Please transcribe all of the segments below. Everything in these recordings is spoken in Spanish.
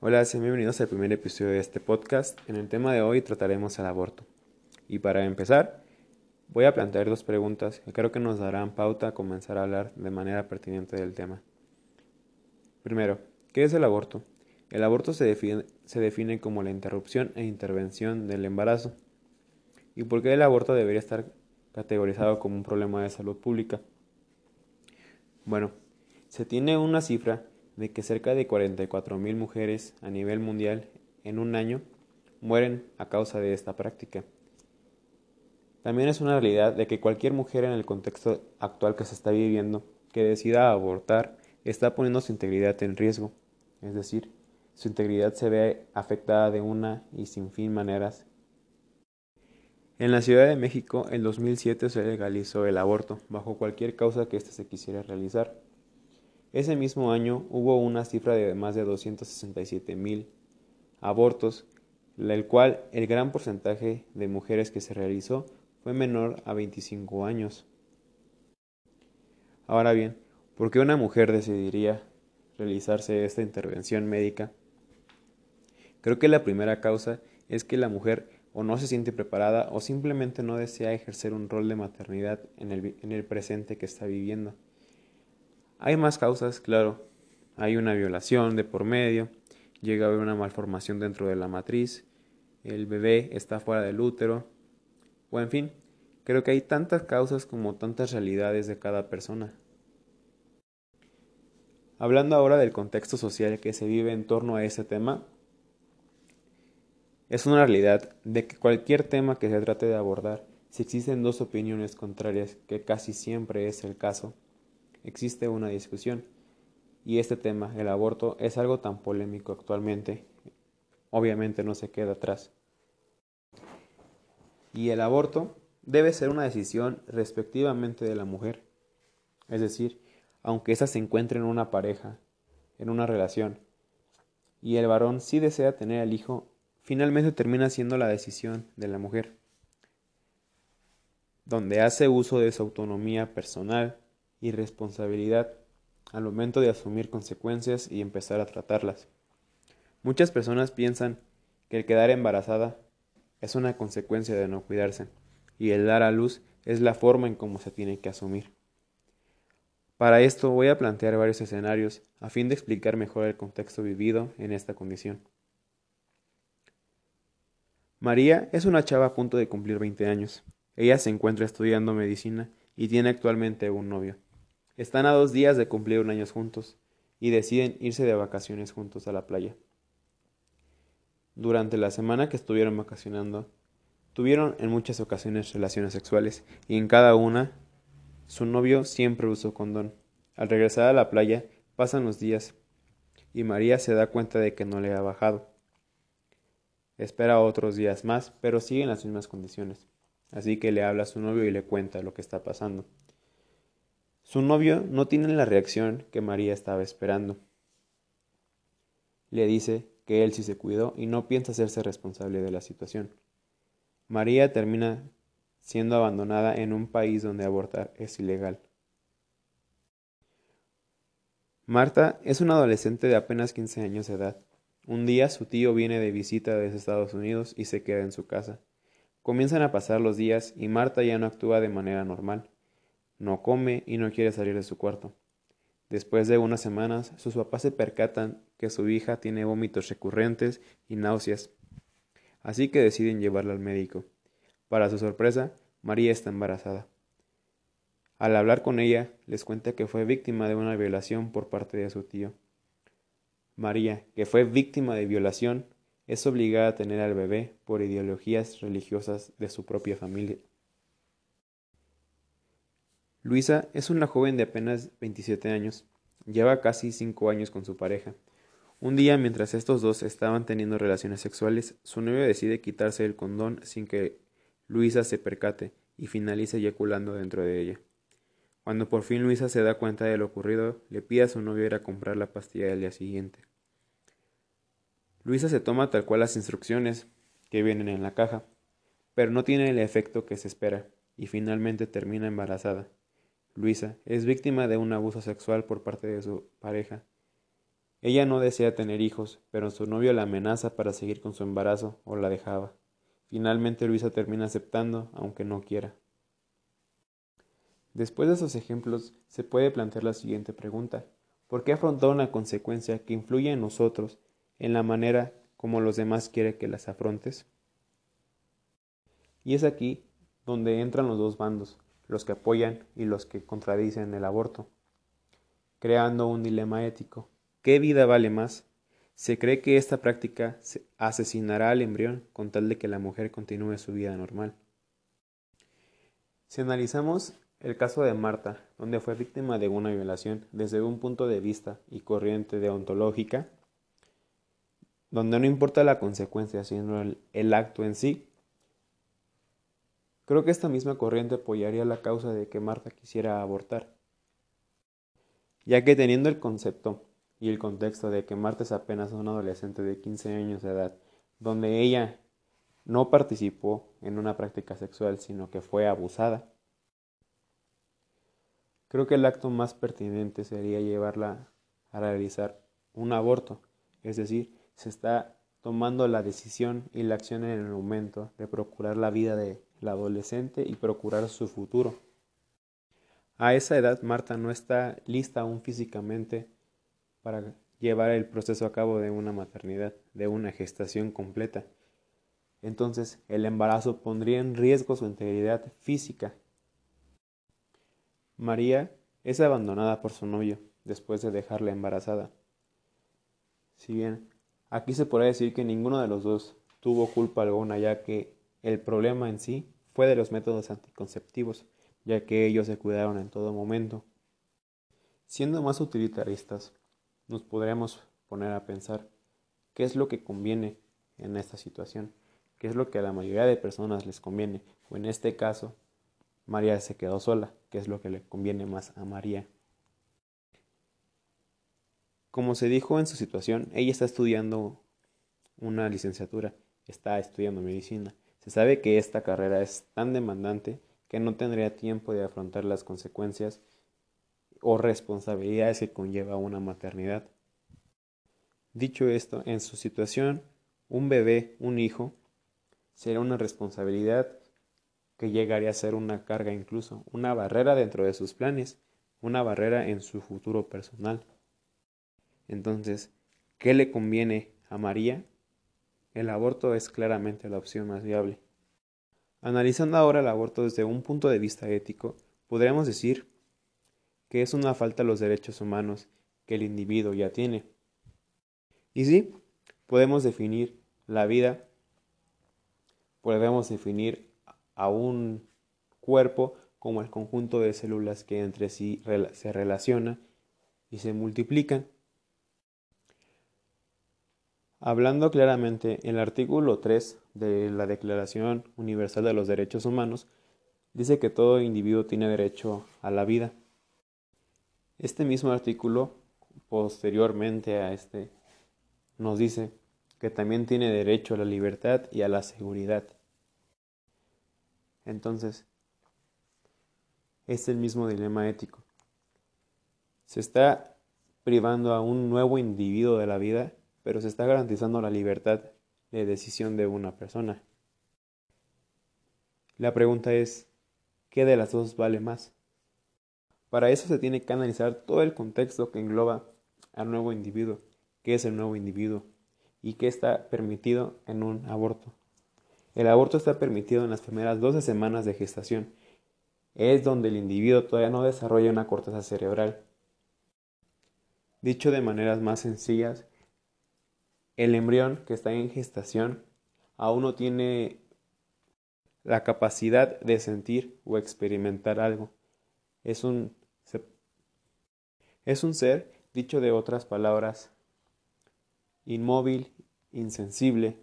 Hola, sean bienvenidos al primer episodio de este podcast. En el tema de hoy trataremos el aborto. Y para empezar, voy a plantear dos preguntas que creo que nos darán pauta a comenzar a hablar de manera pertinente del tema. Primero, ¿qué es el aborto? El aborto se define, se define como la interrupción e intervención del embarazo. ¿Y por qué el aborto debería estar categorizado como un problema de salud pública? Bueno, se tiene una cifra de que cerca de 44.000 mujeres a nivel mundial en un año mueren a causa de esta práctica. También es una realidad de que cualquier mujer en el contexto actual que se está viviendo que decida abortar está poniendo su integridad en riesgo, es decir, su integridad se ve afectada de una y sin fin maneras. En la Ciudad de México, en 2007 se legalizó el aborto, bajo cualquier causa que éste se quisiera realizar. Ese mismo año hubo una cifra de más de 267 mil abortos, el cual el gran porcentaje de mujeres que se realizó fue menor a 25 años. Ahora bien, ¿por qué una mujer decidiría realizarse esta intervención médica? Creo que la primera causa es que la mujer o no se siente preparada o simplemente no desea ejercer un rol de maternidad en el, en el presente que está viviendo. Hay más causas, claro. Hay una violación de por medio, llega a haber una malformación dentro de la matriz, el bebé está fuera del útero, o en fin, creo que hay tantas causas como tantas realidades de cada persona. Hablando ahora del contexto social que se vive en torno a ese tema, es una realidad de que cualquier tema que se trate de abordar, si existen dos opiniones contrarias, que casi siempre es el caso, existe una discusión. Y este tema, el aborto, es algo tan polémico actualmente, obviamente no se queda atrás. Y el aborto debe ser una decisión respectivamente de la mujer. Es decir, aunque ésta se encuentre en una pareja, en una relación, y el varón sí desea tener al hijo, finalmente termina siendo la decisión de la mujer, donde hace uso de su autonomía personal y responsabilidad al momento de asumir consecuencias y empezar a tratarlas. Muchas personas piensan que el quedar embarazada es una consecuencia de no cuidarse y el dar a luz es la forma en cómo se tiene que asumir. Para esto voy a plantear varios escenarios a fin de explicar mejor el contexto vivido en esta condición. María es una chava a punto de cumplir 20 años. Ella se encuentra estudiando medicina y tiene actualmente un novio. Están a dos días de cumplir un año juntos y deciden irse de vacaciones juntos a la playa. Durante la semana que estuvieron vacacionando, tuvieron en muchas ocasiones relaciones sexuales y en cada una su novio siempre usó condón. Al regresar a la playa pasan los días y María se da cuenta de que no le ha bajado. Espera otros días más, pero sigue en las mismas condiciones. Así que le habla a su novio y le cuenta lo que está pasando. Su novio no tiene la reacción que María estaba esperando. Le dice que él sí se cuidó y no piensa hacerse responsable de la situación. María termina siendo abandonada en un país donde abortar es ilegal. Marta es una adolescente de apenas 15 años de edad. Un día su tío viene de visita desde Estados Unidos y se queda en su casa. Comienzan a pasar los días y Marta ya no actúa de manera normal no come y no quiere salir de su cuarto. Después de unas semanas, sus papás se percatan que su hija tiene vómitos recurrentes y náuseas, así que deciden llevarla al médico. Para su sorpresa, María está embarazada. Al hablar con ella, les cuenta que fue víctima de una violación por parte de su tío. María, que fue víctima de violación, es obligada a tener al bebé por ideologías religiosas de su propia familia. Luisa es una joven de apenas 27 años. Lleva casi cinco años con su pareja. Un día, mientras estos dos estaban teniendo relaciones sexuales, su novio decide quitarse el condón sin que Luisa se percate y finaliza eyaculando dentro de ella. Cuando por fin Luisa se da cuenta de lo ocurrido, le pide a su novio ir a comprar la pastilla del día siguiente. Luisa se toma tal cual las instrucciones que vienen en la caja, pero no tiene el efecto que se espera y finalmente termina embarazada. Luisa es víctima de un abuso sexual por parte de su pareja Ella no desea tener hijos, pero su novio la amenaza para seguir con su embarazo o la dejaba. Finalmente Luisa termina aceptando, aunque no quiera. Después de esos ejemplos, se puede plantear la siguiente pregunta. ¿Por qué afrontar una consecuencia que influye en nosotros en la manera como los demás quieren que las afrontes? Y es aquí donde entran los dos bandos, los que apoyan y los que contradicen el aborto, creando un dilema ético. ¿Qué vida vale más? Se cree que esta práctica asesinará al embrión con tal de que la mujer continúe su vida normal. Si analizamos el caso de Marta, donde fue víctima de una violación desde un punto de vista y corriente deontológica, donde no importa la consecuencia, sino el, el, acto en sí. Creo que esta misma corriente apoyaría la causa de que Marta quisiera abortar, ya que teniendo el concepto y el contexto de que Marta es apenas una adolescente de 15 años de edad, donde ella no participó en una práctica sexual, sino que fue abusada, Creo que el acto más pertinente sería llevarla a realizar un aborto, es decir, se está tomando la decisión y la acción en el momento de procurar la vida de la adolescente y procurar su futuro. A esa edad Marta no está lista aún físicamente para llevar el proceso a cabo de una maternidad, de una gestación completa. Entonces el embarazo pondría en riesgo su integridad física María es abandonada por su novio después de dejarla embarazada. Si bien aquí se puede decir que ninguno de los dos tuvo culpa alguna, ya que el problema en sí fue de los métodos anticonceptivos, ya que ellos se cuidaron en todo momento. Siendo más utilitaristas, nos podríamos poner a pensar qué es lo que conviene en esta situación, qué es lo que a la mayoría de personas les conviene, o en este caso, María se quedó sola, que es lo que le conviene más a María. Como se dijo en su situación, ella está estudiando una licenciatura, está estudiando medicina. Sabe que esta carrera es tan demandante que no tendría tiempo de afrontar las consecuencias o responsabilidades que conlleva una maternidad. Dicho esto, en su situación, un bebé, un hijo, será una responsabilidad que llegaría a ser una carga incluso, una barrera dentro de sus planes, una barrera en su futuro personal. Entonces, ¿qué le conviene a María? El aborto es claramente la opción más viable. Analizando ahora el aborto desde un punto de vista ético, podríamos decir que es una falta a los derechos humanos que el individuo ya tiene. Y sí, podemos definir la vida, podemos definir a un cuerpo como el conjunto de células que entre sí se relacionan y se multiplican. Hablando claramente, el artículo 3 de la Declaración Universal de los Derechos Humanos dice que todo individuo tiene derecho a la vida. Este mismo artículo, posteriormente a este, nos dice que también tiene derecho a la libertad y a la seguridad. Entonces, es el mismo dilema ético. Se está privando a un nuevo individuo de la vida, pero se está garantizando la libertad de decisión de una persona. La pregunta es, ¿qué de las dos vale más? Para eso se tiene que analizar todo el contexto que engloba al nuevo individuo, qué es el nuevo individuo y qué está permitido en un aborto. El aborto está permitido en las primeras 12 semanas de gestación. Es donde el individuo todavía no desarrolla una corteza cerebral. Dicho de maneras más sencillas, el embrión que está en gestación aún no tiene la capacidad de sentir o experimentar algo. Es un, es un ser, dicho de otras palabras, inmóvil, insensible,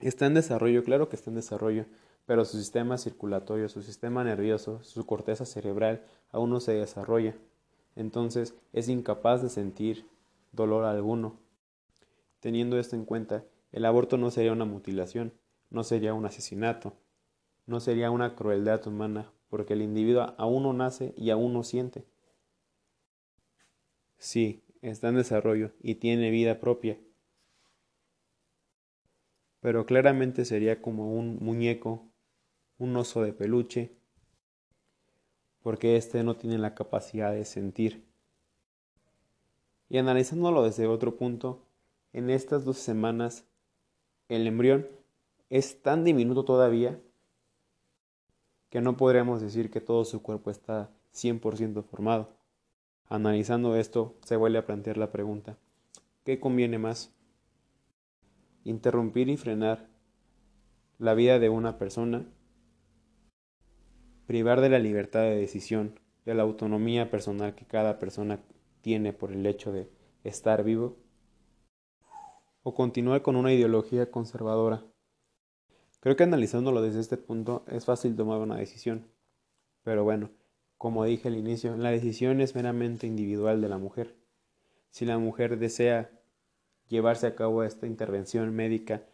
Está en desarrollo, claro que está en desarrollo, pero su sistema circulatorio, su sistema nervioso, su corteza cerebral aún no se desarrolla. Entonces es incapaz de sentir dolor alguno. Teniendo esto en cuenta, el aborto no sería una mutilación, no sería un asesinato, no sería una crueldad humana, porque el individuo aún no nace y aún no siente. Sí, está en desarrollo y tiene vida propia. Pero claramente sería como un muñeco, un oso de peluche, porque éste no tiene la capacidad de sentir. Y analizándolo desde otro punto, en estas dos semanas el embrión es tan diminuto todavía que no podríamos decir que todo su cuerpo está 100% formado. Analizando esto, se vuelve a plantear la pregunta, ¿qué conviene más? ¿Interrumpir y frenar la vida de una persona? ¿Privar de la libertad de decisión, de la autonomía personal que cada persona tiene por el hecho de estar vivo? ¿O continuar con una ideología conservadora? Creo que analizándolo desde este punto es fácil tomar una decisión. Pero bueno, como dije al inicio, la decisión es meramente individual de la mujer. Si la mujer desea llevarse a cabo esta intervención médica,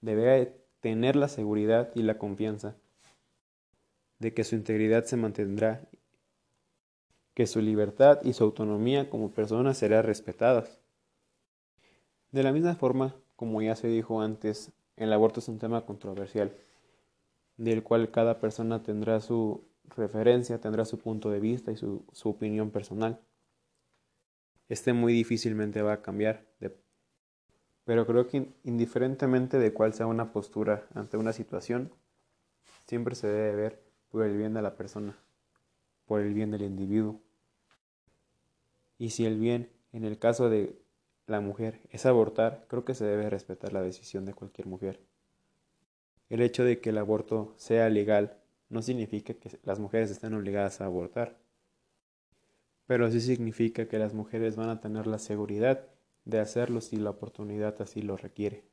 debe tener la seguridad y la confianza de que su integridad se mantendrá, que su libertad y su autonomía como persona serán respetadas. De la misma forma, como ya se dijo antes, el aborto es un tema controversial, del cual cada persona tendrá su referencia, tendrá su punto de vista y su, opinión personal. Este muy difícilmente va a cambiar, pero creo que indiferentemente de cuál sea una postura ante una situación, siempre se debe ver por el bien de la persona, por el bien del individuo. Y si el bien, en el caso de la mujer, es abortar, creo que se debe respetar la decisión de cualquier mujer. El hecho de que el aborto sea legal no significa que las mujeres estén obligadas a abortar, pero sí significa que las mujeres van a tener la seguridad de hacerlo si la oportunidad así lo requiere.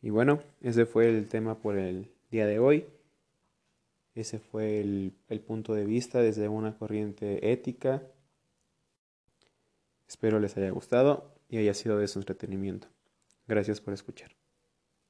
Y bueno, ese fue el tema por el día de hoy. Ese fue el, punto de vista desde una corriente ética. Espero les haya gustado y haya sido de su entretenimiento. Gracias por escuchar.